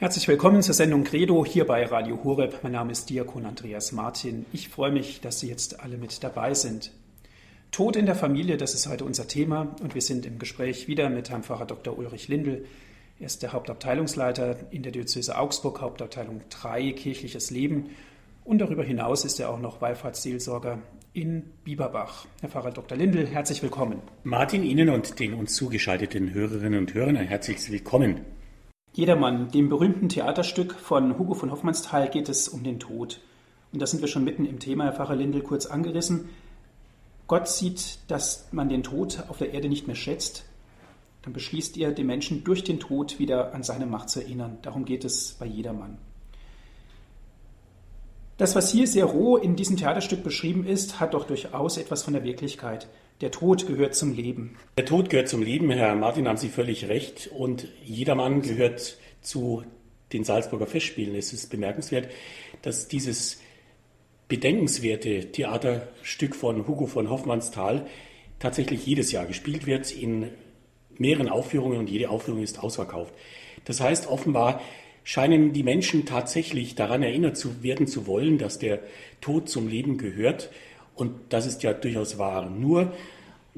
Herzlich willkommen zur Sendung Credo hier bei Radio Horeb. Mein Name ist Diakon Andreas Martin. Ich freue mich, dass Sie jetzt alle mit dabei sind. Tod in der Familie, das ist heute unser Thema und wir sind im Gespräch wieder mit Herrn Pfarrer Dr. Ulrich Lindel. Er ist der Hauptabteilungsleiter in der Diözese Augsburg, Hauptabteilung 3 Kirchliches Leben und darüber hinaus ist er auch noch Wallfahrtsseelsorger in Bieberbach. Herr Pfarrer Dr. Lindel, herzlich willkommen. Martin, Ihnen und den uns zugeschalteten Hörerinnen und Hörern herzlich willkommen. Jedermann, dem berühmten Theaterstück von Hugo von Hoffmannsthal geht es um den Tod. Und da sind wir schon mitten im Thema, Herr Pfarrer Lindel, kurz angerissen. Gott sieht, dass man den Tod auf der Erde nicht mehr schätzt. Dann beschließt er, den Menschen durch den Tod wieder an seine Macht zu erinnern. Darum geht es bei jedermann. Das, was hier sehr roh in diesem Theaterstück beschrieben ist, hat doch durchaus etwas von der Wirklichkeit. Der Tod gehört zum Leben. Der Tod gehört zum Leben, Herr Martin, haben Sie völlig recht. Und jedermann gehört zu den Salzburger Festspielen. Es ist bemerkenswert, dass dieses bedenkenswerte Theaterstück von Hugo von Hoffmannsthal tatsächlich jedes Jahr gespielt wird in mehreren Aufführungen und jede Aufführung ist ausverkauft. Das heißt, offenbar scheinen die Menschen tatsächlich daran erinnert zu werden zu wollen, dass der Tod zum Leben gehört und das ist ja durchaus wahr. Nur,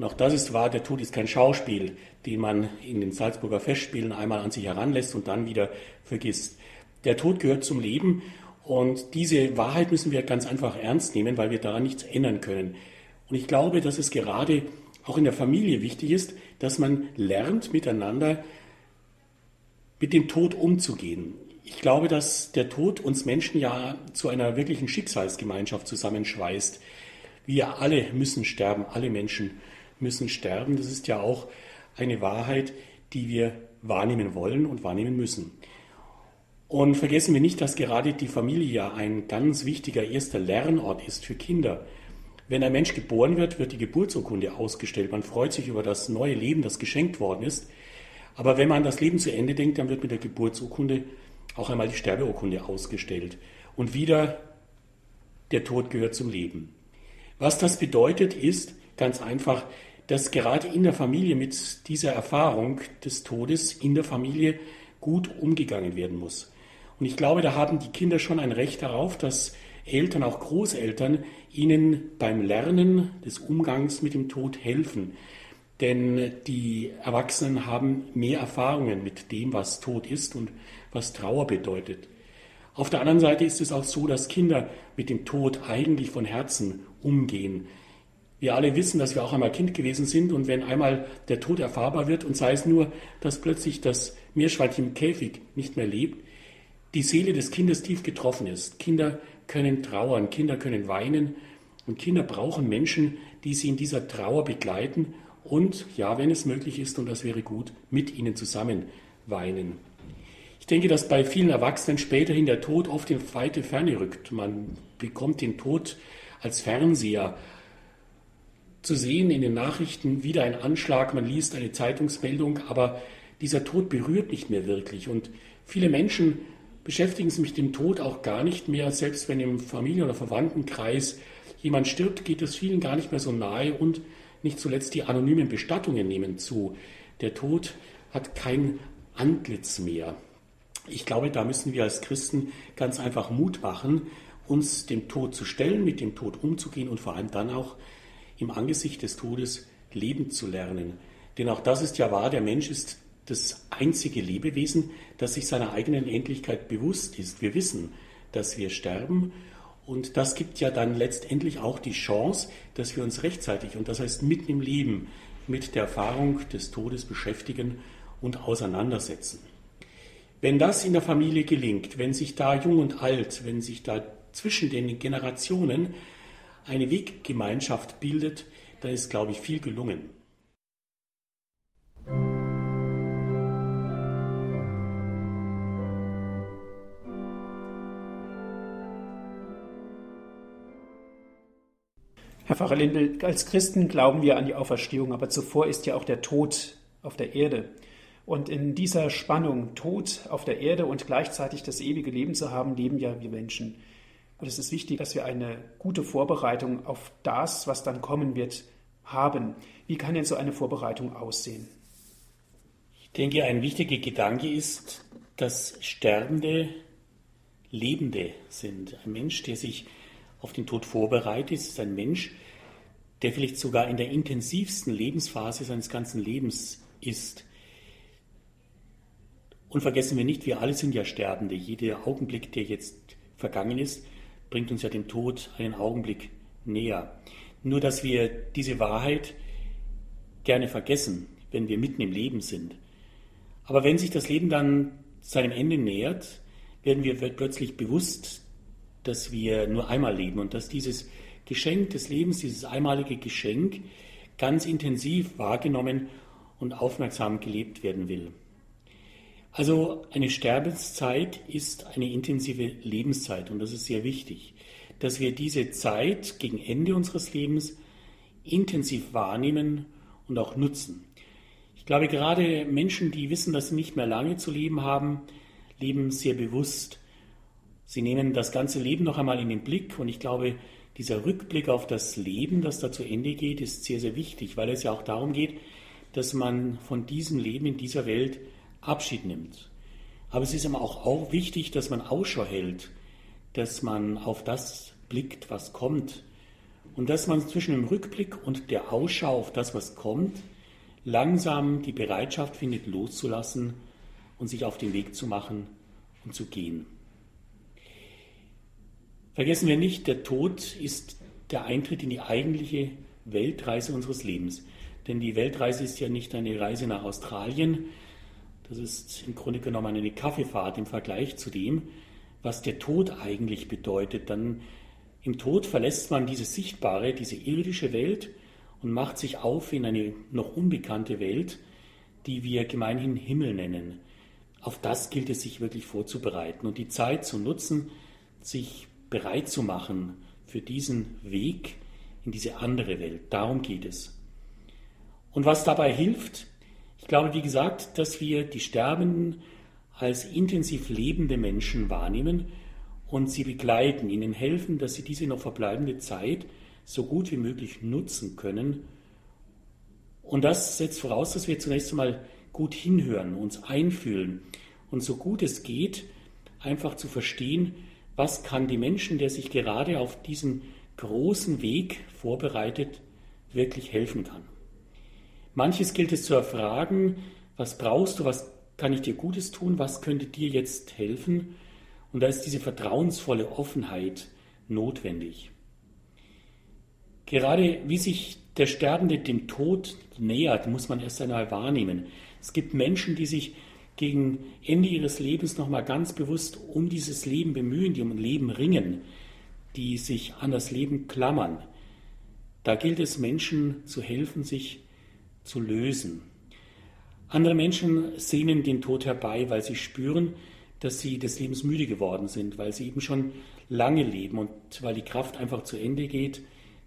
und auch das ist wahr, der Tod ist kein Schauspiel, den man in den Salzburger Festspielen einmal an sich heranlässt und dann wieder vergisst. Der Tod gehört zum Leben und diese Wahrheit müssen wir ganz einfach ernst nehmen, weil wir daran nichts ändern können. Und ich glaube, dass es gerade auch in der Familie wichtig ist, dass man lernt, miteinander mit dem Tod umzugehen. Ich glaube, dass der Tod uns Menschen ja zu einer wirklichen Schicksalsgemeinschaft zusammenschweißt. Wir alle müssen sterben, alle Menschen müssen sterben. Das ist ja auch eine Wahrheit, die wir wahrnehmen wollen und wahrnehmen müssen. Und vergessen wir nicht, dass gerade die Familie ja ein ganz wichtiger erster Lernort ist für Kinder. Wenn ein Mensch geboren wird, wird die Geburtsurkunde ausgestellt. Man freut sich über das neue Leben, das geschenkt worden ist. Aber wenn man das Leben zu Ende denkt, dann wird mit der Geburtsurkunde auch einmal die Sterbeurkunde ausgestellt. Und wieder der Tod gehört zum Leben. Was das bedeutet, ist ganz einfach, dass gerade in der Familie mit dieser Erfahrung des Todes in der Familie gut umgegangen werden muss. Und ich glaube, da haben die Kinder schon ein Recht darauf, dass Eltern, auch Großeltern, ihnen beim Lernen des Umgangs mit dem Tod helfen. Denn die Erwachsenen haben mehr Erfahrungen mit dem, was Tod ist und was Trauer bedeutet. Auf der anderen Seite ist es auch so, dass Kinder mit dem Tod eigentlich von Herzen umgehen. Wir alle wissen, dass wir auch einmal Kind gewesen sind und wenn einmal der Tod erfahrbar wird und sei es nur, dass plötzlich das Meerschweinchen im Käfig nicht mehr lebt, die Seele des Kindes tief getroffen ist. Kinder können trauern, Kinder können weinen und Kinder brauchen Menschen, die sie in dieser Trauer begleiten und, ja, wenn es möglich ist, und das wäre gut, mit ihnen zusammen weinen. Ich denke, dass bei vielen Erwachsenen späterhin der Tod oft in weite Ferne rückt. Man bekommt den Tod als Fernseher zu sehen in den Nachrichten, wieder ein Anschlag, man liest eine Zeitungsmeldung, aber dieser Tod berührt nicht mehr wirklich. Und viele Menschen beschäftigen sich mit dem Tod auch gar nicht mehr, selbst wenn im Familien- oder Verwandtenkreis jemand stirbt, geht es vielen gar nicht mehr so nahe und nicht zuletzt die anonymen Bestattungen nehmen zu. Der Tod hat kein Antlitz mehr. Ich glaube, da müssen wir als Christen ganz einfach Mut machen, uns dem Tod zu stellen, mit dem Tod umzugehen und vor allem dann auch im Angesicht des Todes leben zu lernen. Denn auch das ist ja wahr, der Mensch ist das einzige Lebewesen, das sich seiner eigenen Endlichkeit bewusst ist. Wir wissen, dass wir sterben und das gibt ja dann letztendlich auch die Chance, dass wir uns rechtzeitig und das heißt mitten im Leben mit der Erfahrung des Todes beschäftigen und auseinandersetzen. Wenn das in der Familie gelingt, wenn sich da jung und alt, wenn sich da zwischen den Generationen eine Weggemeinschaft bildet, dann ist, glaube ich, viel gelungen. Herr Pfarrer Lindel, als Christen glauben wir an die Auferstehung, aber zuvor ist ja auch der Tod auf der Erde. Und in dieser Spannung, Tod auf der Erde und gleichzeitig das ewige Leben zu haben, leben ja wir Menschen. Und es ist wichtig, dass wir eine gute Vorbereitung auf das, was dann kommen wird, haben. Wie kann denn so eine Vorbereitung aussehen? Ich denke, ein wichtiger Gedanke ist dass Sterbende Lebende sind. Ein Mensch, der sich auf den Tod vorbereitet, ist ein Mensch, der vielleicht sogar in der intensivsten Lebensphase seines ganzen Lebens ist. Und vergessen wir nicht, wir alle sind ja Sterbende. Jeder Augenblick, der jetzt vergangen ist, bringt uns ja dem Tod einen Augenblick näher. Nur dass wir diese Wahrheit gerne vergessen, wenn wir mitten im Leben sind. Aber wenn sich das Leben dann seinem Ende nähert, werden wir plötzlich bewusst, dass wir nur einmal leben und dass dieses Geschenk des Lebens, dieses einmalige Geschenk, ganz intensiv wahrgenommen und aufmerksam gelebt werden will. Also eine Sterbenszeit ist eine intensive Lebenszeit und das ist sehr wichtig, dass wir diese Zeit gegen Ende unseres Lebens intensiv wahrnehmen und auch nutzen. Ich glaube, gerade Menschen, die wissen, dass sie nicht mehr lange zu leben haben, leben sehr bewusst. Sie nehmen das ganze Leben noch einmal in den Blick und ich glaube, dieser Rückblick auf das Leben, das da zu Ende geht, ist sehr, sehr wichtig, weil es ja auch darum geht, dass man von diesem Leben in dieser Welt Abschied nimmt. Aber es ist aber auch, auch wichtig, dass man Ausschau hält, dass man auf das blickt, was kommt. Und dass man zwischen dem Rückblick und der Ausschau auf das, was kommt, langsam die Bereitschaft findet, loszulassen und sich auf den Weg zu machen und zu gehen. Vergessen wir nicht, der Tod ist der Eintritt in die eigentliche Weltreise unseres Lebens. Denn die Weltreise ist ja nicht eine Reise nach Australien, das ist im Grunde genommen eine Kaffeefahrt im Vergleich zu dem, was der Tod eigentlich bedeutet. Dann im Tod verlässt man diese sichtbare, diese irdische Welt und macht sich auf in eine noch unbekannte Welt, die wir gemeinhin Himmel nennen. Auf das gilt es sich wirklich vorzubereiten und die Zeit zu nutzen, sich bereit zu machen für diesen Weg in diese andere Welt. Darum geht es. Und was dabei hilft, ich glaube, wie gesagt, dass wir die Sterbenden als intensiv lebende Menschen wahrnehmen und sie begleiten, ihnen helfen, dass sie diese noch verbleibende Zeit so gut wie möglich nutzen können. Und das setzt voraus, dass wir zunächst einmal gut hinhören, uns einfühlen und so gut es geht, einfach zu verstehen, was kann die Menschen, der sich gerade auf diesen großen Weg vorbereitet, wirklich helfen kann. Manches gilt es zu erfragen, was brauchst du, was kann ich dir Gutes tun, was könnte dir jetzt helfen? Und da ist diese vertrauensvolle Offenheit notwendig. Gerade wie sich der Sterbende dem Tod nähert, muss man erst einmal wahrnehmen. Es gibt Menschen, die sich gegen Ende ihres Lebens nochmal ganz bewusst um dieses Leben bemühen, die um Leben ringen, die sich an das Leben klammern. Da gilt es Menschen zu helfen, sich zu lösen. Andere Menschen sehnen den Tod herbei, weil sie spüren, dass sie des Lebens müde geworden sind, weil sie eben schon lange leben und weil die Kraft einfach zu Ende geht,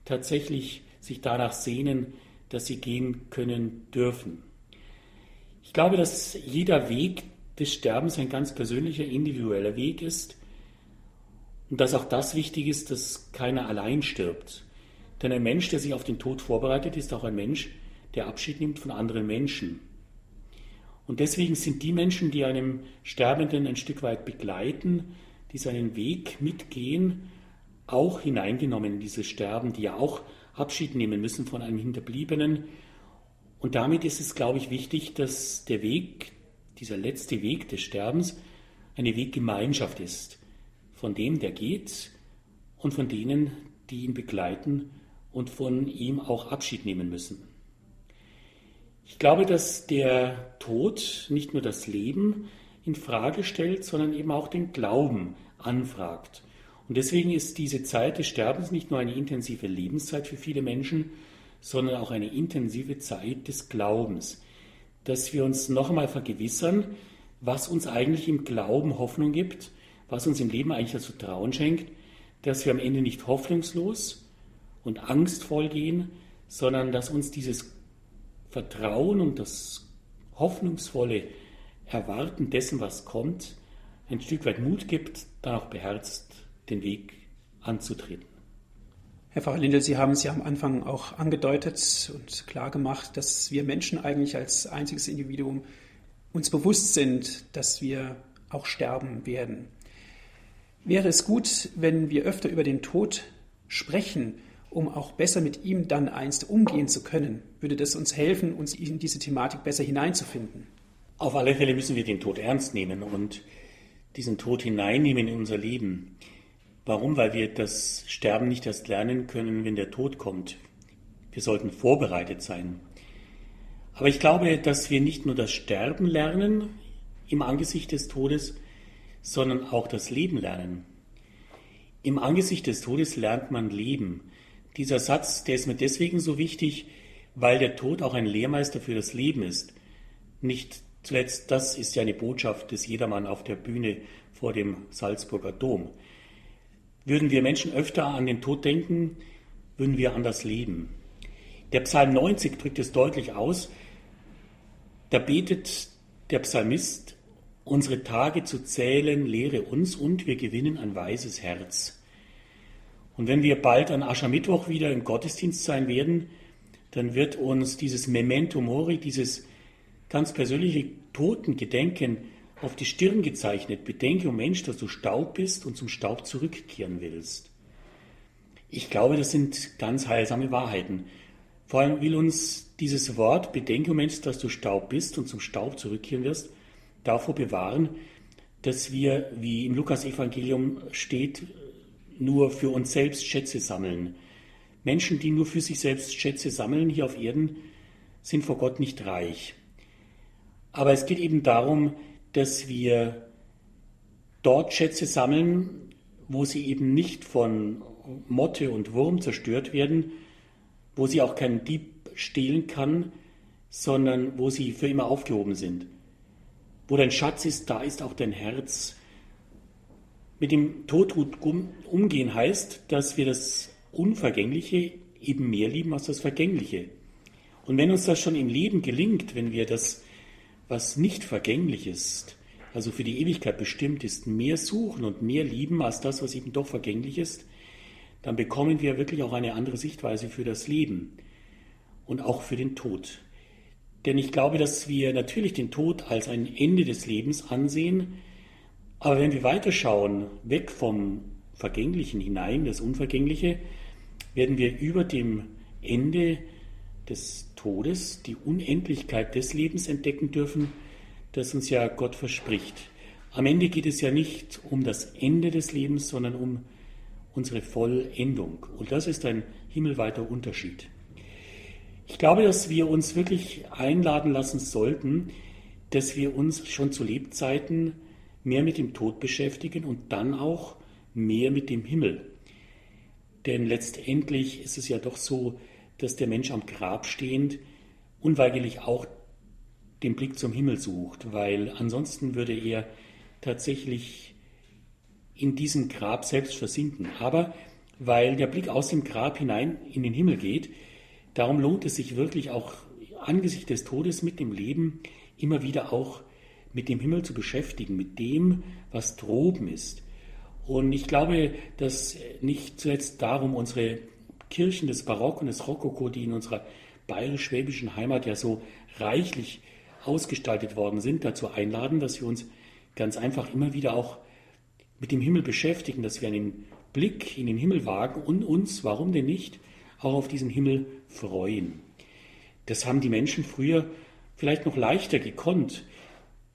tatsächlich sich danach sehnen, dass sie gehen können dürfen. Ich glaube, dass jeder Weg des Sterbens ein ganz persönlicher, individueller Weg ist und dass auch das wichtig ist, dass keiner allein stirbt. Denn ein Mensch, der sich auf den Tod vorbereitet, ist auch ein Mensch, der Abschied nimmt von anderen Menschen. Und deswegen sind die Menschen, die einem Sterbenden ein Stück weit begleiten, die seinen Weg mitgehen, auch hineingenommen in dieses Sterben, die ja auch Abschied nehmen müssen von einem Hinterbliebenen. Und damit ist es, glaube ich, wichtig, dass der Weg, dieser letzte Weg des Sterbens, eine Weggemeinschaft ist. Von dem, der geht und von denen, die ihn begleiten und von ihm auch Abschied nehmen müssen. Ich glaube, dass der Tod nicht nur das Leben in Frage stellt, sondern eben auch den Glauben anfragt. Und deswegen ist diese Zeit des Sterbens nicht nur eine intensive Lebenszeit für viele Menschen, sondern auch eine intensive Zeit des Glaubens, dass wir uns noch einmal vergewissern, was uns eigentlich im Glauben Hoffnung gibt, was uns im Leben eigentlich das Vertrauen schenkt, dass wir am Ende nicht hoffnungslos und angstvoll gehen, sondern dass uns dieses Vertrauen und das hoffnungsvolle Erwarten dessen, was kommt, ein Stück weit Mut gibt, dann auch beherzt den Weg anzutreten. Herr Pfarrer Lindel, Sie haben es ja am Anfang auch angedeutet und klar gemacht, dass wir Menschen eigentlich als einziges Individuum uns bewusst sind, dass wir auch sterben werden. Wäre es gut, wenn wir öfter über den Tod sprechen, um auch besser mit ihm dann einst umgehen zu können? Würde das uns helfen, uns in diese Thematik besser hineinzufinden? Auf alle Fälle müssen wir den Tod ernst nehmen und diesen Tod hineinnehmen in unser Leben. Warum? Weil wir das Sterben nicht erst lernen können, wenn der Tod kommt. Wir sollten vorbereitet sein. Aber ich glaube, dass wir nicht nur das Sterben lernen im Angesicht des Todes, sondern auch das Leben lernen. Im Angesicht des Todes lernt man Leben. Dieser Satz, der ist mir deswegen so wichtig, weil der Tod auch ein Lehrmeister für das Leben ist. Nicht zuletzt, das ist ja eine Botschaft des Jedermann auf der Bühne vor dem Salzburger Dom. Würden wir Menschen öfter an den Tod denken, würden wir anders leben. Der Psalm 90 drückt es deutlich aus. Da betet der Psalmist, Unsere Tage zu zählen lehre uns und wir gewinnen ein weises Herz. Und wenn wir bald an Aschermittwoch wieder im Gottesdienst sein werden, dann wird uns dieses Memento Mori, dieses ganz persönliche Totengedenken auf die Stirn gezeichnet. Bedenke, o oh Mensch, dass du Staub bist und zum Staub zurückkehren willst. Ich glaube, das sind ganz heilsame Wahrheiten. Vor allem will uns dieses Wort, bedenke, o oh Mensch, dass du Staub bist und zum Staub zurückkehren wirst, davor bewahren, dass wir, wie im Lukas-Evangelium steht, nur für uns selbst Schätze sammeln. Menschen, die nur für sich selbst Schätze sammeln hier auf Erden, sind vor Gott nicht reich. Aber es geht eben darum, dass wir dort Schätze sammeln, wo sie eben nicht von Motte und Wurm zerstört werden, wo sie auch kein Dieb stehlen kann, sondern wo sie für immer aufgehoben sind. Wo dein Schatz ist, da ist auch dein Herz. Mit dem Tod umgehen heißt, dass wir das Unvergängliche eben mehr lieben als das Vergängliche. Und wenn uns das schon im Leben gelingt, wenn wir das, was nicht vergänglich ist, also für die Ewigkeit bestimmt ist, mehr suchen und mehr lieben als das, was eben doch vergänglich ist, dann bekommen wir wirklich auch eine andere Sichtweise für das Leben und auch für den Tod. Denn ich glaube, dass wir natürlich den Tod als ein Ende des Lebens ansehen, aber wenn wir weiterschauen, weg vom Vergänglichen hinein, das Unvergängliche, werden wir über dem Ende des Todes die Unendlichkeit des Lebens entdecken dürfen, das uns ja Gott verspricht. Am Ende geht es ja nicht um das Ende des Lebens, sondern um unsere Vollendung. Und das ist ein himmelweiter Unterschied. Ich glaube, dass wir uns wirklich einladen lassen sollten, dass wir uns schon zu Lebzeiten mehr mit dem Tod beschäftigen und dann auch mehr mit dem Himmel. Denn letztendlich ist es ja doch so, dass der Mensch am Grab stehend unweigerlich auch den Blick zum Himmel sucht, weil ansonsten würde er tatsächlich in diesem Grab selbst versinken. Aber weil der Blick aus dem Grab hinein in den Himmel geht, Darum lohnt es sich wirklich auch angesichts des Todes mit dem Leben immer wieder auch mit dem Himmel zu beschäftigen, mit dem, was droben ist. Und ich glaube, dass nicht zuletzt darum unsere Kirchen des Barock und des Rokoko, die in unserer bayerisch-schwäbischen Heimat ja so reichlich ausgestaltet worden sind, dazu einladen, dass wir uns ganz einfach immer wieder auch mit dem Himmel beschäftigen, dass wir einen Blick in den Himmel wagen und uns, warum denn nicht, auch auf diesen Himmel freuen. Das haben die Menschen früher vielleicht noch leichter gekonnt.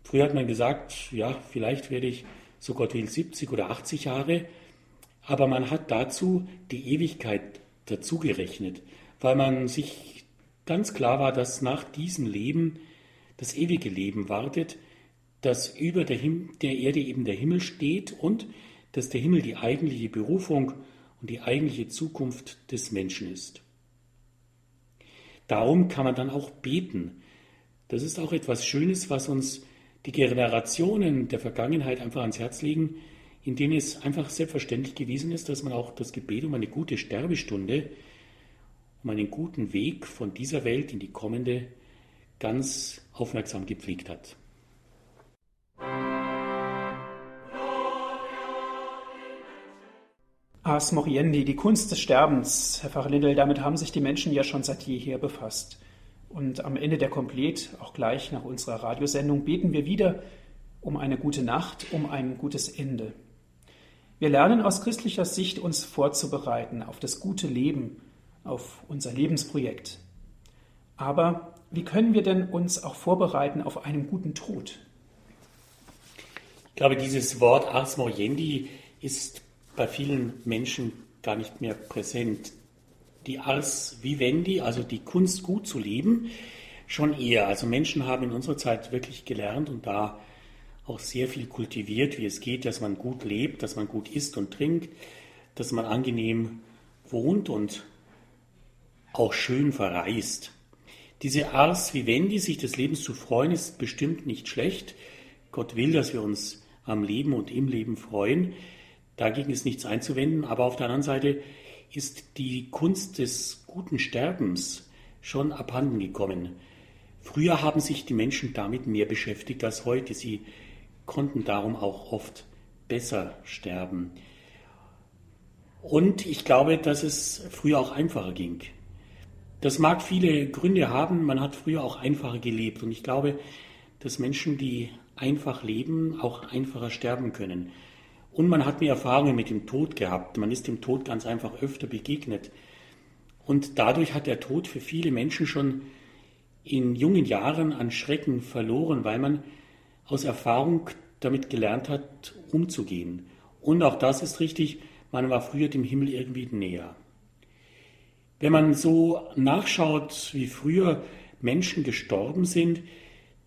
Früher hat man gesagt, ja, vielleicht werde ich, so Gott will, 70 oder 80 Jahre, aber man hat dazu die Ewigkeit dazugerechnet, weil man sich ganz klar war, dass nach diesem Leben das ewige Leben wartet, dass über der, Him der Erde eben der Himmel steht und dass der Himmel die eigentliche Berufung und die eigentliche Zukunft des Menschen ist. Darum kann man dann auch beten. Das ist auch etwas Schönes, was uns die Generationen der Vergangenheit einfach ans Herz legen, in denen es einfach selbstverständlich gewesen ist, dass man auch das Gebet um eine gute Sterbestunde, um einen guten Weg von dieser Welt in die kommende ganz aufmerksam gepflegt hat. Ars Moriendi, die Kunst des Sterbens. Herr Pfarrer Lindel, damit haben sich die Menschen ja schon seit jeher befasst. Und am Ende der Komplet, auch gleich nach unserer Radiosendung, beten wir wieder um eine gute Nacht, um ein gutes Ende. Wir lernen aus christlicher Sicht uns vorzubereiten auf das gute Leben, auf unser Lebensprojekt. Aber wie können wir denn uns auch vorbereiten auf einen guten Tod? Ich glaube, dieses Wort Ars Moriendi ist bei vielen Menschen gar nicht mehr präsent. Die Ars Vivendi, also die Kunst gut zu leben, schon eher. Also Menschen haben in unserer Zeit wirklich gelernt und da auch sehr viel kultiviert, wie es geht, dass man gut lebt, dass man gut isst und trinkt, dass man angenehm wohnt und auch schön verreist. Diese Ars Vivendi, sich des Lebens zu freuen, ist bestimmt nicht schlecht. Gott will, dass wir uns am Leben und im Leben freuen. Dagegen ist nichts einzuwenden. Aber auf der anderen Seite ist die Kunst des guten Sterbens schon abhanden gekommen. Früher haben sich die Menschen damit mehr beschäftigt als heute. Sie konnten darum auch oft besser sterben. Und ich glaube, dass es früher auch einfacher ging. Das mag viele Gründe haben. Man hat früher auch einfacher gelebt. Und ich glaube, dass Menschen, die einfach leben, auch einfacher sterben können. Und man hat mehr Erfahrungen mit dem Tod gehabt. Man ist dem Tod ganz einfach öfter begegnet. Und dadurch hat der Tod für viele Menschen schon in jungen Jahren an Schrecken verloren, weil man aus Erfahrung damit gelernt hat, umzugehen. Und auch das ist richtig, man war früher dem Himmel irgendwie näher. Wenn man so nachschaut, wie früher Menschen gestorben sind,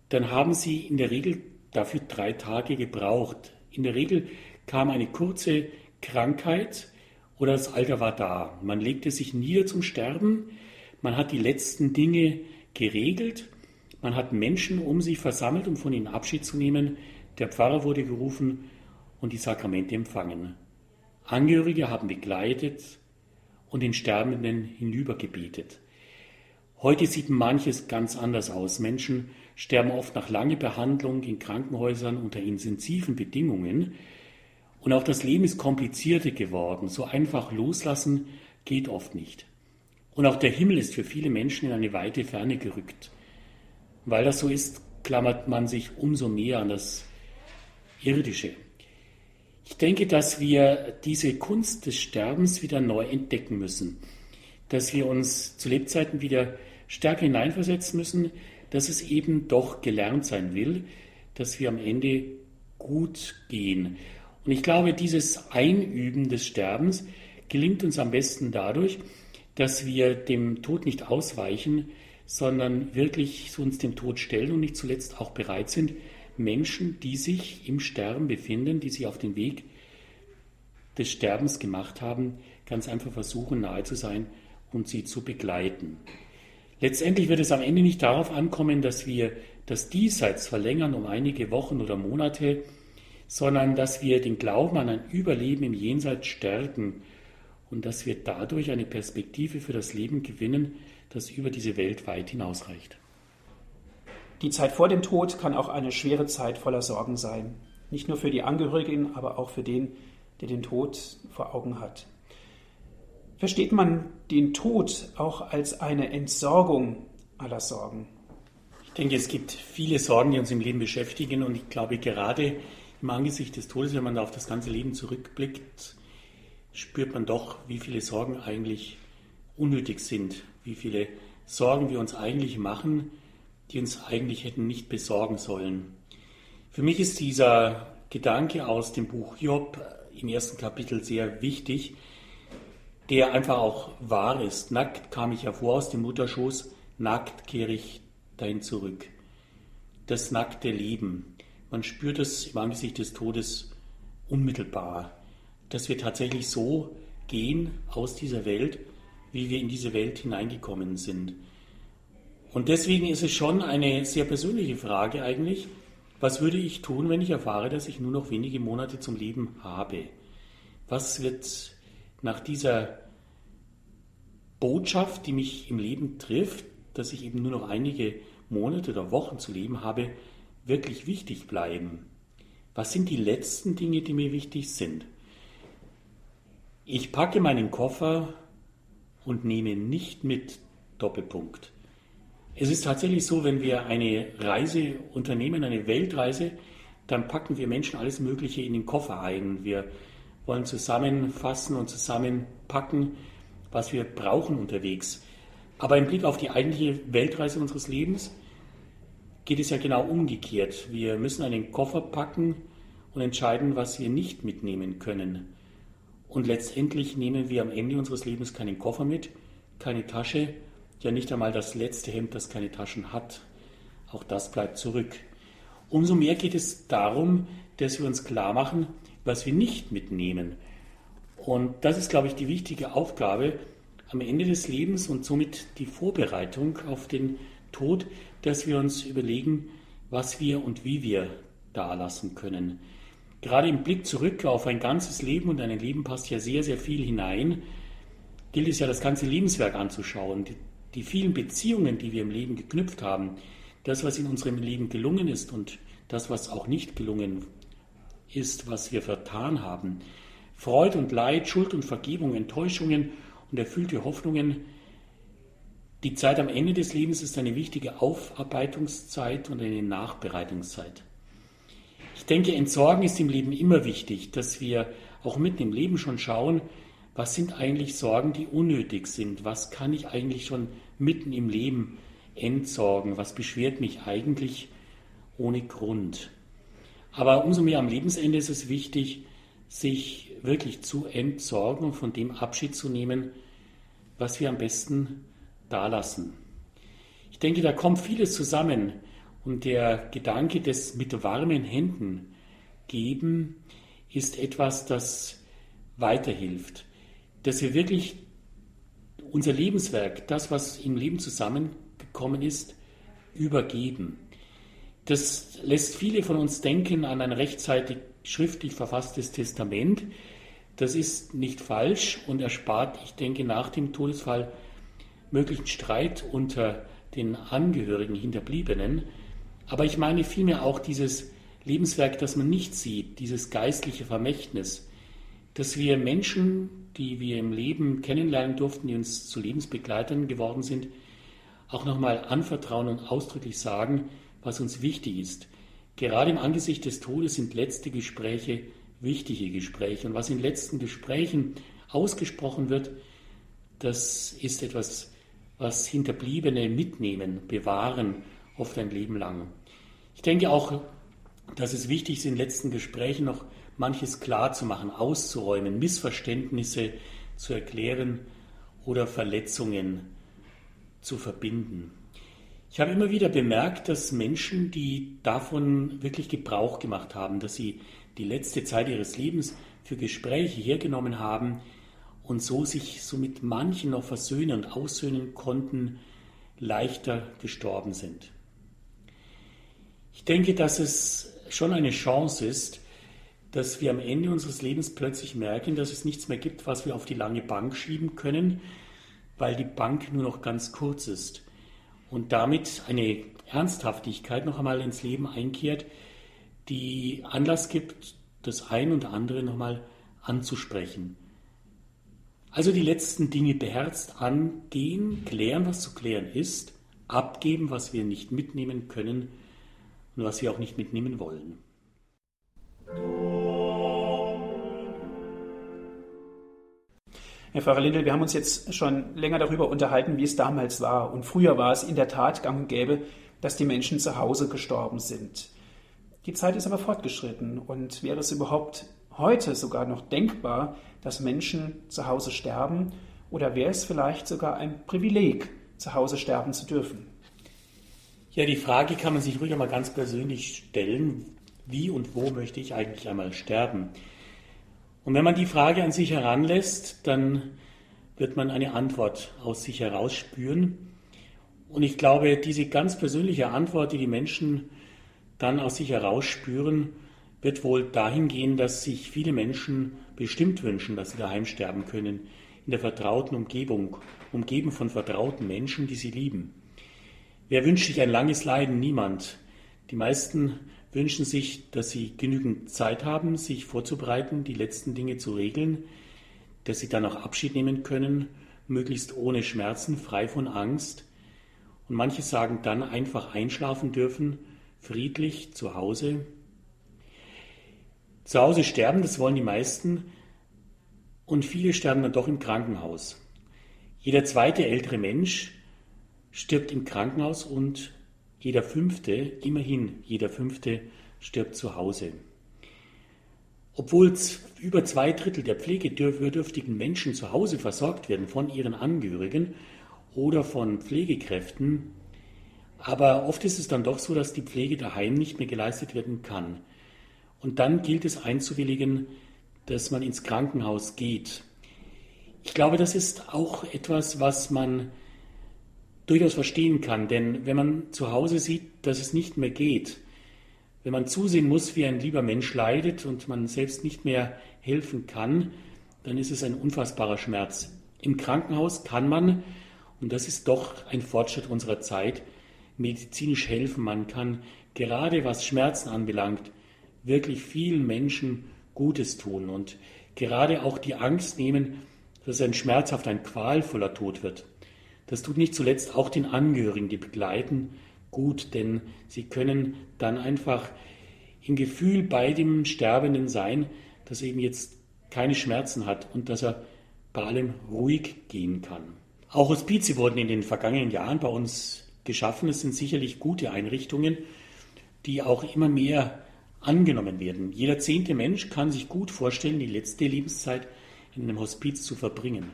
dann haben sie in der Regel dafür drei Tage gebraucht. In der Regel kam eine kurze Krankheit oder das Alter war da. Man legte sich nieder zum Sterben, man hat die letzten Dinge geregelt, man hat Menschen um sich versammelt, um von ihnen Abschied zu nehmen, der Pfarrer wurde gerufen und die Sakramente empfangen. Angehörige haben begleitet und den Sterbenden hinübergebetet. Heute sieht manches ganz anders aus. Menschen sterben oft nach langer Behandlung in Krankenhäusern unter intensiven Bedingungen. Und auch das Leben ist komplizierter geworden. So einfach loslassen geht oft nicht. Und auch der Himmel ist für viele Menschen in eine weite Ferne gerückt. Weil das so ist, klammert man sich umso mehr an das Irdische. Ich denke, dass wir diese Kunst des Sterbens wieder neu entdecken müssen, dass wir uns zu Lebzeiten wieder stärker hineinversetzen müssen, dass es eben doch gelernt sein will, dass wir am Ende gut gehen. Und ich glaube, dieses Einüben des Sterbens gelingt uns am besten dadurch, dass wir dem Tod nicht ausweichen, sondern wirklich uns dem Tod stellen und nicht zuletzt auch bereit sind, Menschen, die sich im Sterben befinden, die sich auf den Weg des Sterbens gemacht haben, ganz einfach versuchen, nahe zu sein und sie zu begleiten. Letztendlich wird es am Ende nicht darauf ankommen, dass wir das Diesseits verlängern um einige Wochen oder Monate, sondern dass wir den Glauben an ein Überleben im Jenseits stärken und dass wir dadurch eine Perspektive für das Leben gewinnen, das über diese Welt weit hinausreicht. Die Zeit vor dem Tod kann auch eine schwere Zeit voller Sorgen sein. Nicht nur für die Angehörigen, aber auch für den, der den Tod vor Augen hat. Versteht man den Tod auch als eine Entsorgung aller Sorgen? Ich denke, es gibt viele Sorgen, die uns im Leben beschäftigen und ich glaube, gerade im Angesicht des Todes, wenn man da auf das ganze Leben zurückblickt, spürt man doch, wie viele Sorgen eigentlich unnötig sind, wie viele Sorgen wir uns eigentlich machen, die uns eigentlich hätten nicht besorgen sollen. Für mich ist dieser Gedanke aus dem Buch Job im ersten Kapitel sehr wichtig, der einfach auch wahr ist. Nackt kam ich hervor aus dem Mutterschoß, nackt kehre ich dahin zurück. Das nackte Leben. Man spürt es im Angesicht des Todes unmittelbar, dass wir tatsächlich so gehen aus dieser Welt, wie wir in diese Welt hineingekommen sind. Und deswegen ist es schon eine sehr persönliche Frage eigentlich, was würde ich tun, wenn ich erfahre, dass ich nur noch wenige Monate zum Leben habe? Was wird nach dieser Botschaft, die mich im Leben trifft, dass ich eben nur noch einige Monate oder Wochen zu leben habe, wirklich wichtig bleiben? Was sind die letzten Dinge, die mir wichtig sind? Ich packe meinen Koffer und nehme nicht mit Doppelpunkt. Es ist tatsächlich so, wenn wir eine Reise unternehmen, eine Weltreise, dann packen wir Menschen alles Mögliche in den Koffer ein. Wir wollen zusammenfassen und zusammenpacken, was wir brauchen unterwegs. Aber im Blick auf die eigentliche Weltreise unseres Lebens geht es ja genau umgekehrt. Wir müssen einen Koffer packen und entscheiden, was wir nicht mitnehmen können. Und letztendlich nehmen wir am Ende unseres Lebens keinen Koffer mit, keine Tasche, ja nicht einmal das letzte Hemd, das keine Taschen hat. Auch das bleibt zurück. Umso mehr geht es darum, dass wir uns klar machen, was wir nicht mitnehmen. Und das ist, glaube ich, die wichtige Aufgabe am Ende des Lebens und somit die Vorbereitung auf den Tod, dass wir uns überlegen, was wir und wie wir da lassen können. Gerade im Blick zurück auf ein ganzes Leben und ein Leben passt ja sehr, sehr viel hinein, gilt es ja das ganze Lebenswerk anzuschauen. Die, die vielen Beziehungen, die wir im Leben geknüpft haben, das, was in unserem Leben gelungen ist und das, was auch nicht gelungen ist, was wir vertan haben. Freude und Leid, Schuld und Vergebung, Enttäuschungen und erfüllte Hoffnungen. Die Zeit am Ende des Lebens ist eine wichtige Aufarbeitungszeit und eine Nachbereitungszeit. Ich denke, Entsorgen ist im Leben immer wichtig, dass wir auch mitten im Leben schon schauen, was sind eigentlich Sorgen, die unnötig sind? Was kann ich eigentlich schon mitten im Leben entsorgen? Was beschwert mich eigentlich ohne Grund? Aber umso mehr am Lebensende ist es wichtig, sich wirklich zu entsorgen und von dem Abschied zu nehmen, was wir am besten dalassen. Ich denke, da kommt vieles zusammen. Und der Gedanke des mit warmen Händen geben ist etwas, das weiterhilft. Dass wir wirklich unser Lebenswerk, das, was im Leben zusammengekommen ist, übergeben. Das lässt viele von uns denken an ein rechtzeitig schriftlich verfasstes Testament. Das ist nicht falsch und erspart, ich denke, nach dem Todesfall möglichen Streit unter den Angehörigen, Hinterbliebenen. Aber ich meine vielmehr auch dieses Lebenswerk, das man nicht sieht, dieses geistliche Vermächtnis, dass wir Menschen, die wir im Leben kennenlernen durften, die uns zu Lebensbegleitern geworden sind, auch nochmal anvertrauen und ausdrücklich sagen, was uns wichtig ist. Gerade im Angesicht des Todes sind letzte Gespräche wichtige Gespräche. Und was in letzten Gesprächen ausgesprochen wird, das ist etwas, was Hinterbliebene mitnehmen, bewahren oft ein Leben lang. Ich denke auch, dass es wichtig ist, in den letzten Gesprächen noch manches klar zu machen, auszuräumen, Missverständnisse zu erklären oder Verletzungen zu verbinden. Ich habe immer wieder bemerkt, dass Menschen, die davon wirklich Gebrauch gemacht haben, dass sie die letzte Zeit ihres Lebens für Gespräche hergenommen haben und so sich so mit manchen noch versöhnen und aussöhnen konnten, leichter gestorben sind. Ich denke, dass es schon eine Chance ist, dass wir am Ende unseres Lebens plötzlich merken, dass es nichts mehr gibt, was wir auf die lange Bank schieben können, weil die Bank nur noch ganz kurz ist und damit eine Ernsthaftigkeit noch einmal ins Leben einkehrt, die Anlass gibt, das ein und andere nochmal anzusprechen. Also die letzten Dinge beherzt angehen, klären, was zu klären ist, abgeben, was wir nicht mitnehmen können und was wir auch nicht mitnehmen wollen. Herr Pfarrer Lindel, wir haben uns jetzt schon länger darüber unterhalten, wie es damals war. Und früher war es in der Tat gang und gäbe, dass die Menschen zu Hause gestorben sind. Die Zeit ist aber fortgeschritten und wäre es überhaupt heute sogar noch denkbar, dass Menschen zu Hause sterben oder wäre es vielleicht sogar ein Privileg, zu Hause sterben zu dürfen? Ja, die Frage kann man sich ruhig einmal ganz persönlich stellen, wie und wo möchte ich eigentlich einmal sterben? Und wenn man die Frage an sich heranlässt, dann wird man eine Antwort aus sich heraus spüren. Und ich glaube, diese ganz persönliche Antwort, die die Menschen dann aus sich heraus spüren, wird wohl dahin gehen, dass sich viele Menschen bestimmt wünschen, dass sie daheim sterben können, in der vertrauten Umgebung, umgeben von vertrauten Menschen, die sie lieben. Wer wünscht sich ein langes Leiden? Niemand. Die meisten wünschen sich, dass sie genügend Zeit haben, sich vorzubereiten, die letzten Dinge zu regeln, dass sie dann auch Abschied nehmen können, möglichst ohne Schmerzen, frei von Angst. Und manche sagen dann einfach einschlafen dürfen, friedlich zu Hause. Zu Hause sterben, das wollen die meisten, und viele sterben dann doch im Krankenhaus. Jeder zweite ältere Mensch stirbt im Krankenhaus und jeder fünfte, immerhin jeder fünfte, stirbt zu Hause. Obwohl über zwei Drittel der pflegebedürftigen Menschen zu Hause versorgt werden von ihren Angehörigen oder von Pflegekräften, aber oft ist es dann doch so, dass die Pflege daheim nicht mehr geleistet werden kann. Und dann gilt es einzuwilligen, dass man ins Krankenhaus geht. Ich glaube, das ist auch etwas, was man durchaus verstehen kann, denn wenn man zu Hause sieht, dass es nicht mehr geht, wenn man zusehen muss, wie ein lieber Mensch leidet und man selbst nicht mehr helfen kann, dann ist es ein unfassbarer Schmerz. Im Krankenhaus kann man, und das ist doch ein Fortschritt unserer Zeit, medizinisch helfen. Man kann gerade was Schmerzen anbelangt, wirklich vielen Menschen Gutes tun und gerade auch die Angst nehmen, dass ein schmerzhaft, ein qualvoller Tod wird. Das tut nicht zuletzt auch den Angehörigen, die begleiten, gut, denn sie können dann einfach im Gefühl bei dem Sterbenden sein, dass er eben jetzt keine Schmerzen hat und dass er bei allem ruhig gehen kann. Auch Hospize wurden in den vergangenen Jahren bei uns geschaffen. Es sind sicherlich gute Einrichtungen, die auch immer mehr angenommen werden. Jeder zehnte Mensch kann sich gut vorstellen, die letzte Lebenszeit in einem Hospiz zu verbringen.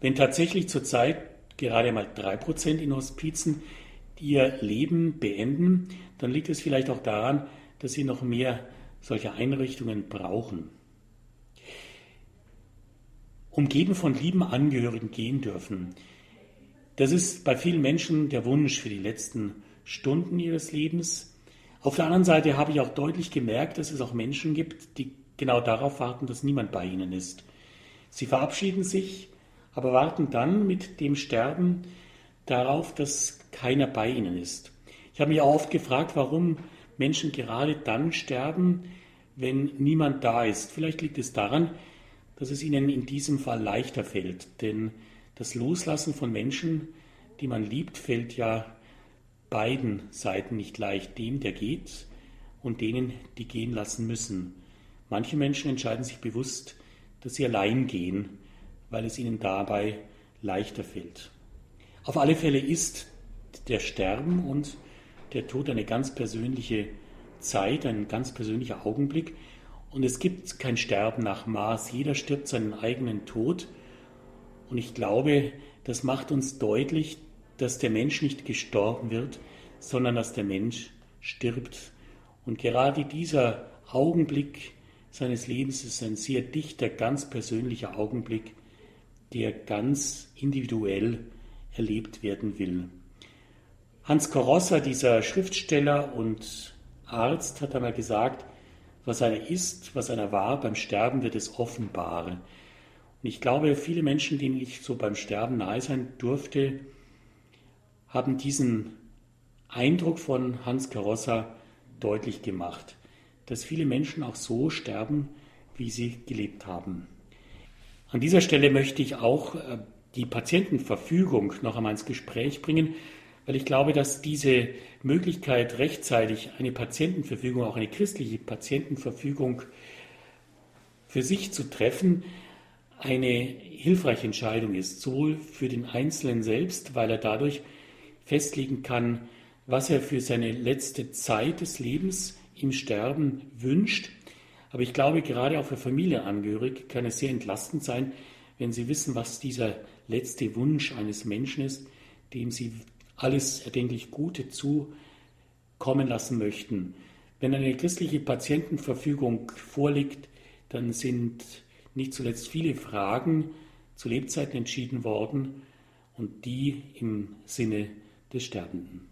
Wenn tatsächlich zurzeit gerade mal drei Prozent in Hospizen ihr Leben beenden, dann liegt es vielleicht auch daran, dass sie noch mehr solche Einrichtungen brauchen. Umgeben von lieben Angehörigen gehen dürfen. Das ist bei vielen Menschen der Wunsch für die letzten Stunden ihres Lebens. Auf der anderen Seite habe ich auch deutlich gemerkt, dass es auch Menschen gibt, die genau darauf warten, dass niemand bei ihnen ist. Sie verabschieden sich, aber warten dann mit dem Sterben darauf, dass keiner bei ihnen ist. Ich habe mich auch oft gefragt, warum Menschen gerade dann sterben, wenn niemand da ist. Vielleicht liegt es daran, dass es ihnen in diesem Fall leichter fällt. Denn das Loslassen von Menschen, die man liebt, fällt ja beiden Seiten nicht leicht, dem, der geht, und denen, die gehen lassen müssen. Manche Menschen entscheiden sich bewusst, dass sie allein gehen, weil es ihnen dabei leichter fällt. Auf alle Fälle ist der Sterben und der Tod eine ganz persönliche Zeit, ein ganz persönlicher Augenblick. Und es gibt kein Sterben nach Maß. Jeder stirbt seinen eigenen Tod. Und ich glaube, das macht uns deutlich, dass der Mensch nicht gestorben wird, sondern dass der Mensch stirbt. Und gerade dieser Augenblick seines Lebens ist ein sehr dichter, ganz persönlicher Augenblick, der ganz individuell erlebt werden will. Hans Korossa, dieser Schriftsteller und Arzt, hat einmal gesagt, was einer ist, was einer war, beim Sterben wird es offenbar. Und ich glaube, viele Menschen, denen ich so beim Sterben nahe sein durfte, haben diesen Eindruck von Hans Karossa deutlich gemacht, dass viele Menschen auch so sterben, wie sie gelebt haben. An dieser Stelle möchte ich auch äh, die Patientenverfügung noch einmal ins Gespräch bringen, weil ich glaube, dass diese Möglichkeit, rechtzeitig eine Patientenverfügung, auch eine christliche Patientenverfügung für sich zu treffen, eine hilfreiche Entscheidung ist, sowohl für den Einzelnen selbst, weil er dadurch festlegen kann, was er für seine letzte Zeit des Lebens im Sterben wünscht. Aber ich glaube, gerade auch für Familienangehörige kann es sehr entlastend sein, wenn sie wissen, was dieser letzte Wunsch eines Menschen ist, dem sie alles erdenklich Gute zukommen lassen möchten. Wenn eine christliche Patientenverfügung vorliegt, dann sind nicht zuletzt viele Fragen zu Lebzeiten entschieden worden und die im Sinne des Sterbenden.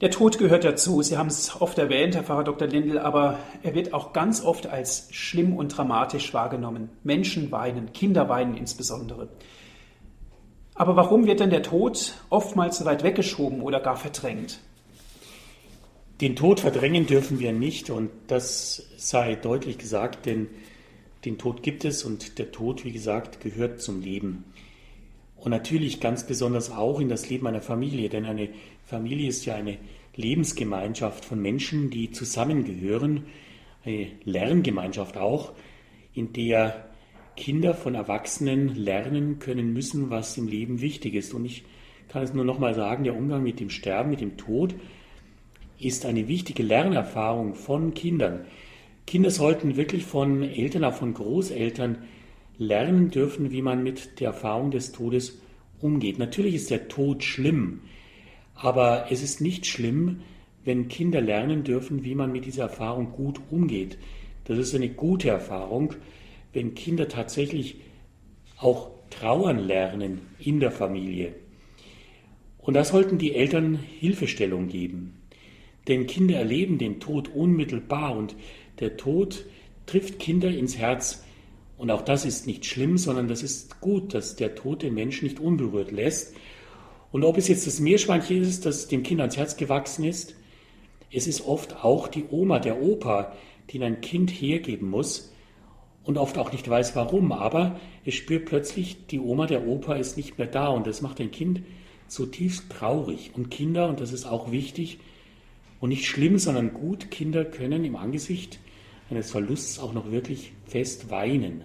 Der Tod gehört dazu. Sie haben es oft erwähnt, Herr Pfarrer Dr. Lindl, aber er wird auch ganz oft als schlimm und dramatisch wahrgenommen. Menschen weinen, Kinder weinen insbesondere. Aber warum wird denn der Tod oftmals so weit weggeschoben oder gar verdrängt? Den Tod verdrängen dürfen wir nicht und das sei deutlich gesagt, denn den Tod gibt es und der Tod, wie gesagt, gehört zum Leben. und natürlich ganz besonders auch in das Leben einer Familie, denn eine Familie ist ja eine Lebensgemeinschaft von Menschen, die zusammengehören, eine Lerngemeinschaft auch, in der Kinder von Erwachsenen lernen können müssen, was im Leben wichtig ist. Und ich kann es nur noch mal sagen, der Umgang mit dem Sterben, mit dem Tod ist eine wichtige Lernerfahrung von Kindern. Kinder sollten wirklich von Eltern, auch von Großeltern lernen dürfen, wie man mit der Erfahrung des Todes umgeht. Natürlich ist der Tod schlimm, aber es ist nicht schlimm, wenn Kinder lernen dürfen, wie man mit dieser Erfahrung gut umgeht. Das ist eine gute Erfahrung, wenn Kinder tatsächlich auch trauern lernen in der Familie. Und da sollten die Eltern Hilfestellung geben. Denn Kinder erleben den Tod unmittelbar und der Tod trifft Kinder ins Herz. Und auch das ist nicht schlimm, sondern das ist gut, dass der Tod den Menschen nicht unberührt lässt. Und ob es jetzt das Meerschweinchen ist, das dem Kind ans Herz gewachsen ist, es ist oft auch die Oma, der Opa, den ein Kind hergeben muss und oft auch nicht weiß warum, aber es spürt plötzlich, die Oma, der Opa ist nicht mehr da und das macht ein Kind zutiefst traurig. Und Kinder, und das ist auch wichtig und nicht schlimm, sondern gut, Kinder können im Angesicht eines Verlusts auch noch wirklich fest weinen.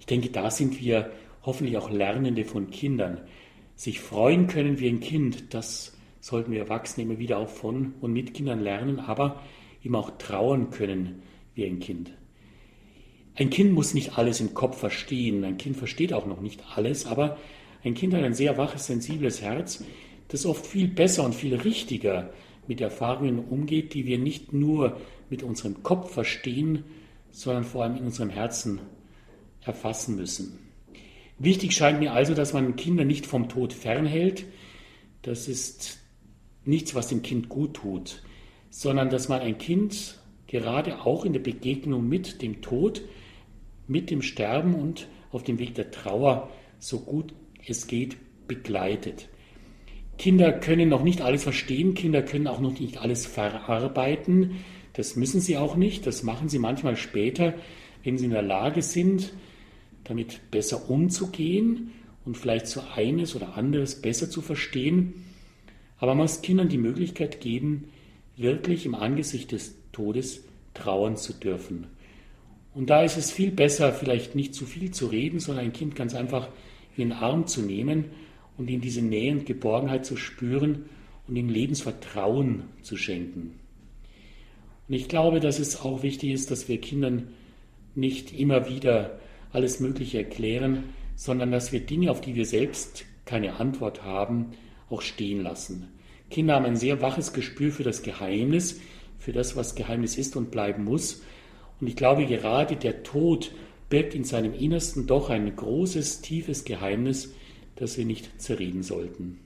Ich denke, da sind wir hoffentlich auch Lernende von Kindern. Sich freuen können wie ein Kind, das sollten wir Erwachsene immer wieder auch von und mit Kindern lernen, aber eben auch trauern können wie ein Kind. Ein Kind muss nicht alles im Kopf verstehen, ein Kind versteht auch noch nicht alles, aber ein Kind hat ein sehr waches, sensibles Herz, das oft viel besser und viel richtiger mit Erfahrungen umgeht, die wir nicht nur mit unserem Kopf verstehen, sondern vor allem in unserem Herzen erfassen müssen. Wichtig scheint mir also, dass man Kinder nicht vom Tod fernhält. Das ist nichts, was dem Kind gut tut, sondern dass man ein Kind gerade auch in der Begegnung mit dem Tod, mit dem Sterben und auf dem Weg der Trauer so gut es geht begleitet. Kinder können noch nicht alles verstehen, Kinder können auch noch nicht alles verarbeiten. Das müssen sie auch nicht, das machen sie manchmal später, wenn sie in der Lage sind, damit besser umzugehen und vielleicht so eines oder anderes besser zu verstehen. Aber man muss Kindern die Möglichkeit geben, wirklich im Angesicht des Todes trauern zu dürfen. Und da ist es viel besser, vielleicht nicht zu viel zu reden, sondern ein Kind ganz einfach in den Arm zu nehmen und ihm diese Nähe und Geborgenheit zu spüren und ihm Lebensvertrauen zu schenken. Und ich glaube, dass es auch wichtig ist, dass wir Kindern nicht immer wieder alles Mögliche erklären, sondern dass wir Dinge, auf die wir selbst keine Antwort haben, auch stehen lassen. Kinder haben ein sehr waches Gespür für das Geheimnis, für das, was Geheimnis ist und bleiben muss. Und ich glaube, gerade der Tod birgt in seinem Innersten doch ein großes, tiefes Geheimnis, das wir nicht zerreden sollten.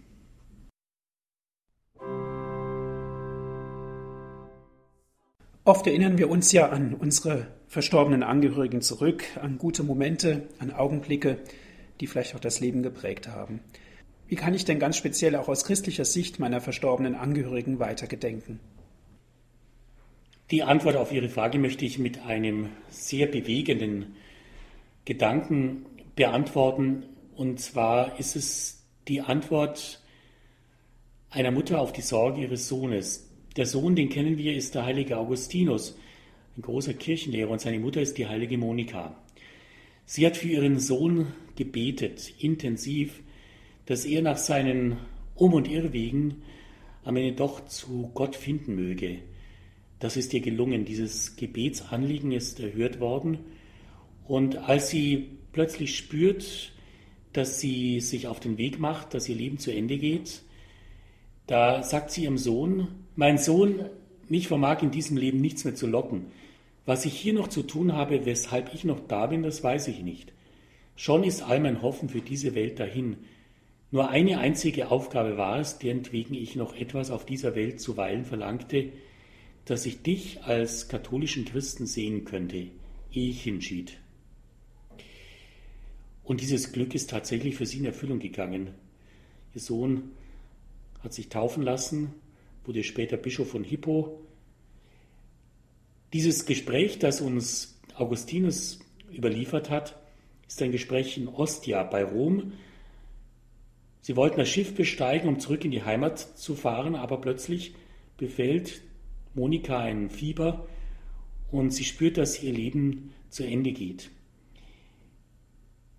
Oft erinnern wir uns ja an unsere verstorbenen Angehörigen zurück, an gute Momente, an Augenblicke, die vielleicht auch das Leben geprägt haben. Wie kann ich denn ganz speziell auch aus christlicher Sicht meiner verstorbenen Angehörigen weiter gedenken? Die Antwort auf Ihre Frage möchte ich mit einem sehr bewegenden Gedanken beantworten. Und zwar ist es die Antwort einer Mutter auf die Sorge ihres Sohnes. Der Sohn, den kennen wir, ist der heilige Augustinus, ein großer Kirchenlehrer, und seine Mutter ist die heilige Monika. Sie hat für ihren Sohn gebetet, intensiv, dass er nach seinen Um- und Irrwegen am Ende doch zu Gott finden möge. Das ist ihr gelungen. Dieses Gebetsanliegen ist erhört worden. Und als sie plötzlich spürt, dass sie sich auf den Weg macht, dass ihr Leben zu Ende geht, da sagt sie ihrem Sohn, mein Sohn, mich vermag in diesem Leben nichts mehr zu locken. Was ich hier noch zu tun habe, weshalb ich noch da bin, das weiß ich nicht. Schon ist all mein Hoffen für diese Welt dahin. Nur eine einzige Aufgabe war es, derentwegen ich noch etwas auf dieser Welt zuweilen verlangte, dass ich dich als katholischen Christen sehen könnte, ehe ich hinschied. Und dieses Glück ist tatsächlich für sie in Erfüllung gegangen. Ihr Sohn hat sich taufen lassen, wurde später Bischof von Hippo. Dieses Gespräch, das uns Augustinus überliefert hat, ist ein Gespräch in Ostia bei Rom. Sie wollten das Schiff besteigen, um zurück in die Heimat zu fahren, aber plötzlich befällt Monika ein Fieber und sie spürt, dass ihr Leben zu Ende geht.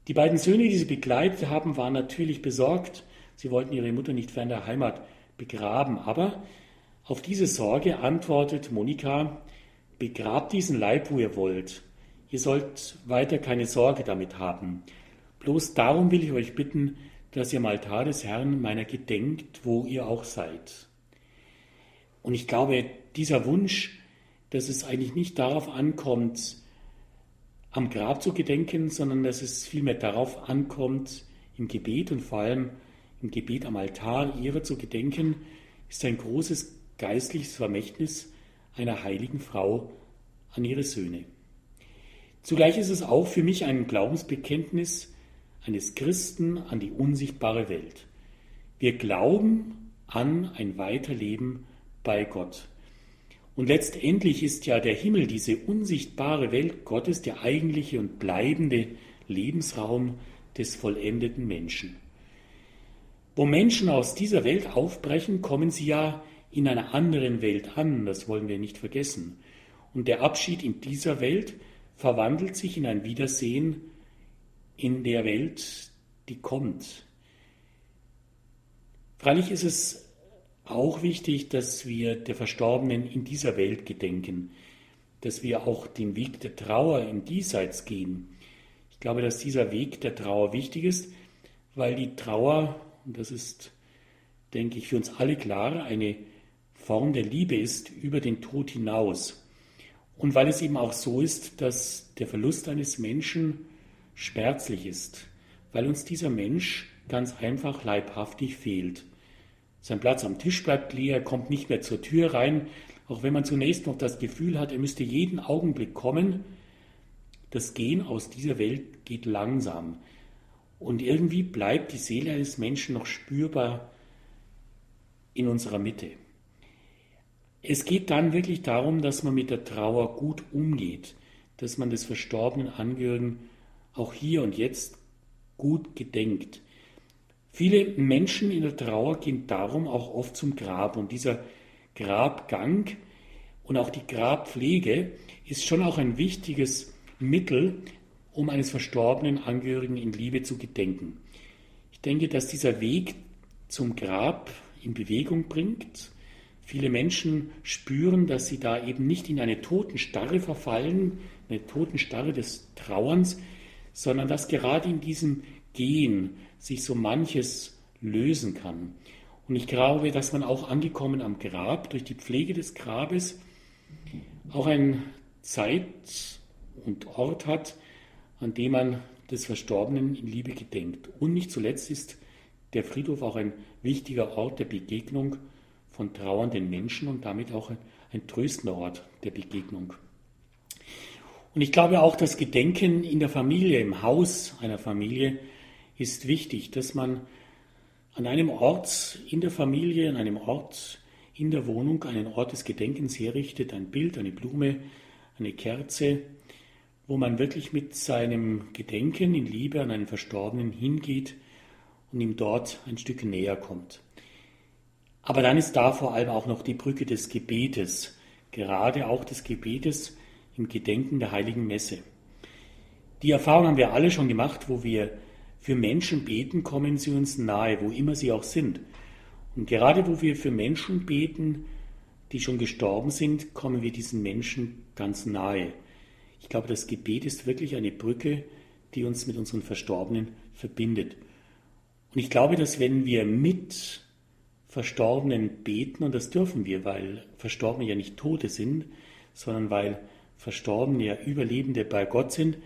Die beiden Söhne, die sie begleitet haben, waren natürlich besorgt. Sie wollten ihre Mutter nicht fern der Heimat begraben. Aber auf diese Sorge antwortet Monika, begrabt diesen Leib, wo ihr wollt. Ihr sollt weiter keine Sorge damit haben. Bloß darum will ich euch bitten, dass ihr am Altar des Herrn meiner gedenkt, wo ihr auch seid. Und ich glaube, dieser Wunsch, dass es eigentlich nicht darauf ankommt, am Grab zu gedenken, sondern dass es vielmehr darauf ankommt, im Gebet und vor allem im Gebet am Altar ihrer zu gedenken, ist ein großes geistliches Vermächtnis einer heiligen Frau an ihre Söhne. Zugleich ist es auch für mich ein Glaubensbekenntnis eines Christen an die unsichtbare Welt. Wir glauben an ein Weiterleben bei Gott. Und letztendlich ist ja der Himmel, diese unsichtbare Welt Gottes, der eigentliche und bleibende Lebensraum des vollendeten Menschen. Wo Menschen aus dieser Welt aufbrechen, kommen sie ja in einer anderen Welt an, das wollen wir nicht vergessen. Und der Abschied in dieser Welt verwandelt sich in ein Wiedersehen in der Welt, die kommt. Freilich ist es auch wichtig, dass wir der Verstorbenen in dieser Welt gedenken, dass wir auch den Weg der Trauer im Diesseits gehen. Ich glaube, dass dieser Weg der Trauer wichtig ist, weil die Trauer, und das ist, denke ich, für uns alle klar, eine Form der Liebe ist über den Tod hinaus. Und weil es eben auch so ist, dass der Verlust eines Menschen schmerzlich ist, weil uns dieser Mensch ganz einfach leibhaftig fehlt. Sein Platz am Tisch bleibt leer, er kommt nicht mehr zur Tür rein, auch wenn man zunächst noch das Gefühl hat, er müsste jeden Augenblick kommen. Das Gehen aus dieser Welt geht langsam. Und irgendwie bleibt die Seele eines Menschen noch spürbar in unserer Mitte. Es geht dann wirklich darum, dass man mit der Trauer gut umgeht, dass man des verstorbenen Angehörigen auch hier und jetzt gut gedenkt. Viele Menschen in der Trauer gehen darum auch oft zum Grab und dieser Grabgang und auch die Grabpflege ist schon auch ein wichtiges Mittel, um eines verstorbenen Angehörigen in Liebe zu gedenken. Ich denke, dass dieser Weg zum Grab in Bewegung bringt. Viele Menschen spüren, dass sie da eben nicht in eine Totenstarre verfallen, eine Totenstarre des Trauerns, sondern dass gerade in diesem Gehen sich so manches lösen kann. Und ich glaube, dass man auch angekommen am Grab, durch die Pflege des Grabes, auch eine Zeit und Ort hat, an dem man des Verstorbenen in Liebe gedenkt. Und nicht zuletzt ist der Friedhof auch ein wichtiger Ort der Begegnung von trauernden Menschen und damit auch ein, tröstender Ort der Begegnung. Und ich glaube auch, das Gedenken in der Familie, im Haus einer Familie, ist wichtig, dass man an einem Ort in der Familie, an einem Ort in der Wohnung einen Ort des Gedenkens herrichtet, ein Bild, eine Blume, eine Kerze, wo man wirklich mit seinem Gedenken in Liebe an einen Verstorbenen hingeht und ihm dort ein Stück näher kommt. Aber dann ist da vor allem auch noch die Brücke des Gebetes, gerade auch des Gebetes im Gedenken der heiligen Messe. Die Erfahrung haben wir alle schon gemacht, wo wir für Menschen beten, kommen sie uns nahe, wo immer sie auch sind. Und gerade wo wir für Menschen beten, die schon gestorben sind, kommen wir diesen Menschen ganz nahe. Ich glaube, das Gebet ist wirklich eine Brücke, die uns mit unseren Verstorbenen verbindet. Und ich glaube, dass wenn wir mit Verstorbenen beten, und das dürfen wir, weil Verstorbene ja nicht Tote sind, sondern weil Verstorbene ja Überlebende bei Gott sind,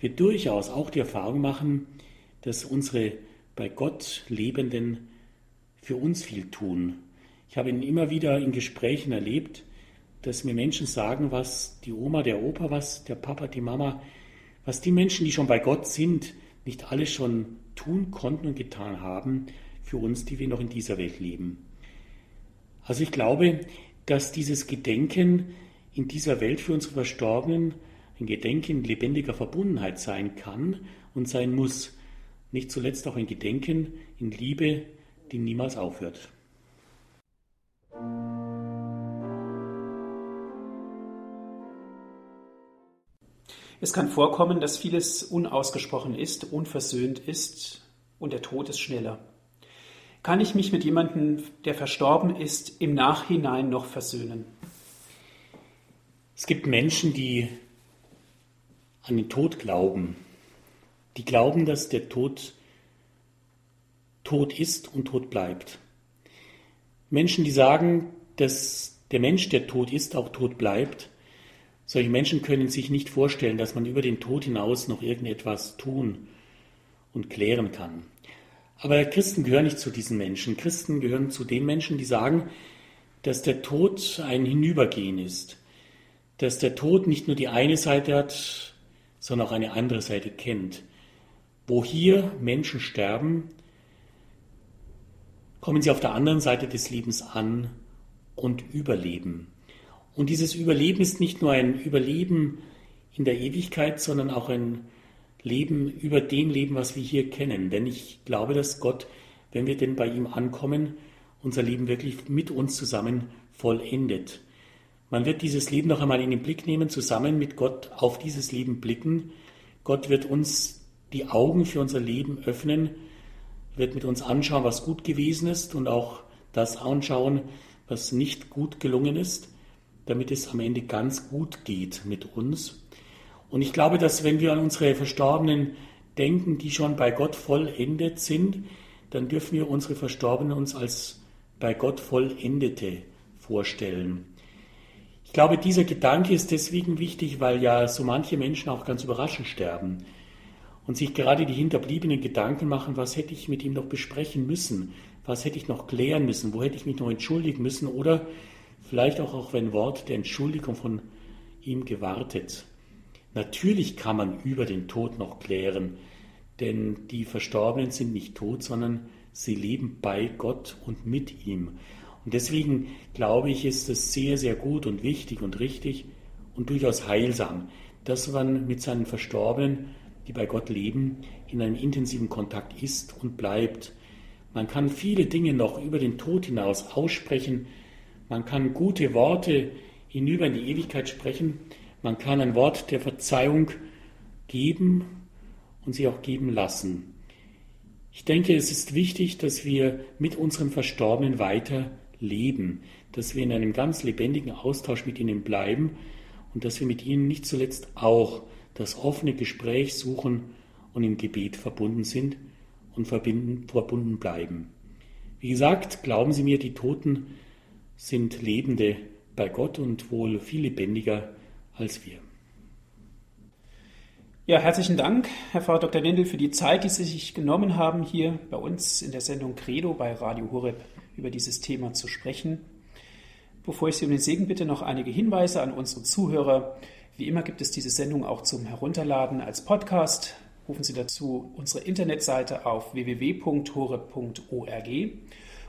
wir durchaus auch die Erfahrung machen, dass unsere bei Gott Lebenden für uns viel tun. Ich habe ihn immer wieder in Gesprächen erlebt, dass mir Menschen sagen, was die Oma, der Opa, was der Papa, die Mama, was die Menschen, die schon bei Gott sind, nicht alles schon tun konnten und getan haben für uns, die wir noch in dieser Welt leben. Also ich glaube, dass dieses Gedenken in dieser Welt für unsere Verstorbenen ein Gedenken lebendiger Verbundenheit sein kann und sein muss. nicht zuletzt auch in Gedenken, in Liebe, die niemals aufhört. Es kann vorkommen, dass vieles unausgesprochen ist, unversöhnt ist und der Tod ist schneller. Kann ich mich mit jemandem, der verstorben ist, im Nachhinein noch versöhnen? Es gibt Menschen, die an den Tod glauben. Die glauben, dass der Tod tot ist und tot bleibt. Menschen, die sagen, dass der Mensch, der tot ist, auch tot bleibt, solche Menschen können sich nicht vorstellen, dass man über den Tod hinaus noch irgendetwas tun und klären kann. Aber Christen gehören nicht zu diesen Menschen. Christen gehören zu den Menschen, die sagen, dass der Tod ein Hinübergehen ist, dass der Tod nicht nur die eine Seite hat, sondern auch eine andere Seite kennt. Wo hier Menschen sterben, kommen sie auf der anderen Seite des Lebens an und überleben. Und dieses Überleben ist nicht nur ein Überleben in der Ewigkeit, sondern auch ein Leben über dem Leben, was wir hier kennen. Denn ich glaube, dass Gott, wenn wir denn bei ihm ankommen, unser Leben wirklich mit uns zusammen vollendet. Man wird dieses Leben noch einmal in den Blick nehmen, zusammen mit Gott auf dieses Leben blicken. Gott wird uns die Augen für unser Leben öffnen, wird mit uns anschauen, was gut gewesen ist und auch das anschauen, was nicht gut gelungen ist damit es am Ende ganz gut geht mit uns. Und ich glaube, dass wenn wir an unsere Verstorbenen denken, die schon bei Gott vollendet sind, dann dürfen wir unsere Verstorbenen uns als bei Gott vollendete vorstellen. Ich glaube, dieser Gedanke ist deswegen wichtig, weil ja so manche Menschen auch ganz überraschend sterben und sich gerade die Hinterbliebenen Gedanken machen, was hätte ich mit ihm noch besprechen müssen, was hätte ich noch klären müssen, wo hätte ich mich noch entschuldigen müssen oder vielleicht auch auf ein Wort der Entschuldigung von ihm gewartet. Natürlich kann man über den Tod noch klären, denn die Verstorbenen sind nicht tot, sondern sie leben bei Gott und mit ihm. Und deswegen glaube ich, ist es sehr, sehr gut und wichtig und richtig und durchaus heilsam, dass man mit seinen Verstorbenen, die bei Gott leben, in einem intensiven Kontakt ist und bleibt. Man kann viele Dinge noch über den Tod hinaus aussprechen, man kann gute Worte hinüber in die Ewigkeit sprechen. Man kann ein Wort der Verzeihung geben und sie auch geben lassen. Ich denke, es ist wichtig, dass wir mit unseren Verstorbenen weiter leben, dass wir in einem ganz lebendigen Austausch mit ihnen bleiben und dass wir mit ihnen nicht zuletzt auch das offene Gespräch suchen und im Gebet verbunden sind und verbunden bleiben. Wie gesagt, glauben Sie mir, die Toten sind Lebende bei Gott und wohl viel lebendiger als wir. Ja, herzlichen Dank, Herr Pfarrer Dr. Wendel, für die Zeit, die Sie sich genommen haben, hier bei uns in der Sendung Credo bei Radio Horeb über dieses Thema zu sprechen. Bevor ich Sie um den Segen bitte, noch einige Hinweise an unsere Zuhörer. Wie immer gibt es diese Sendung auch zum Herunterladen als Podcast. Rufen Sie dazu unsere Internetseite auf www.horeb.org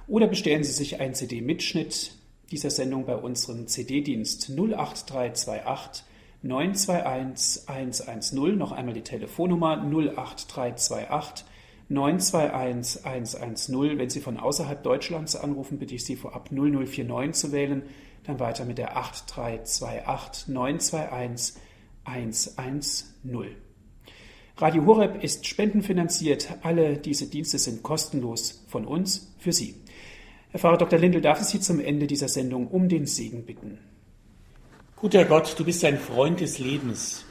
oder bestellen Sie sich einen CD-Mitschnitt dieser Sendung bei unserem CD-Dienst 08328 921 110. Noch einmal die Telefonnummer 08328 921 110. Wenn Sie von außerhalb Deutschlands anrufen, bitte ich Sie vorab 0049 zu wählen, dann weiter mit der 8328 921 110. Radio Horeb ist spendenfinanziert. Alle diese Dienste sind kostenlos von uns für Sie. Herr Pfarrer Dr. Lindel, darf ich Sie zum Ende dieser Sendung um den Segen bitten? Guter Gott, du bist ein Freund des Lebens.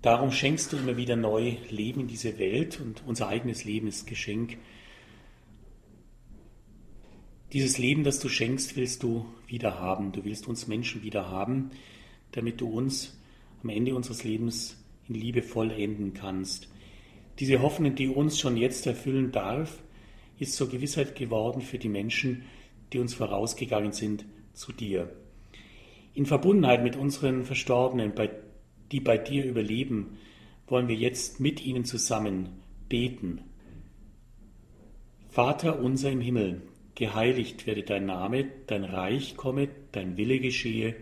Darum schenkst du immer wieder neu Leben in diese Welt und unser eigenes Leben ist Geschenk. Dieses Leben, das du schenkst, willst du wieder haben. Du willst uns Menschen wieder haben, damit du uns am Ende unseres Lebens in Liebe vollenden kannst. Diese Hoffnung, die uns schon jetzt erfüllen darf, ist zur Gewissheit geworden für die Menschen, die uns vorausgegangen sind zu dir. In Verbundenheit mit unseren Verstorbenen, die bei dir überleben, wollen wir jetzt mit ihnen zusammen beten. Vater unser im Himmel, geheiligt werde dein Name, dein Reich komme, dein Wille geschehe,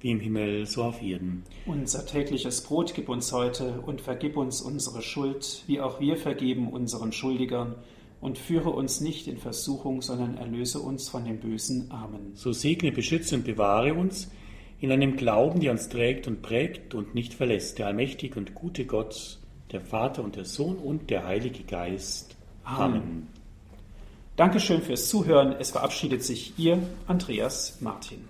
wie im Himmel, so auf Erden. Unser tägliches Brot gib uns heute und vergib uns unsere Schuld, wie auch wir vergeben unseren Schuldigern. Und führe uns nicht in Versuchung, sondern erlöse uns von dem Bösen. Amen. So segne, beschütze und bewahre uns in einem Glauben, der uns trägt und prägt und nicht verlässt, der allmächtige und gute Gott, der Vater und der Sohn und der Heilige Geist. Amen. Amen. Dankeschön fürs Zuhören. Es verabschiedet sich Ihr Andreas Martin.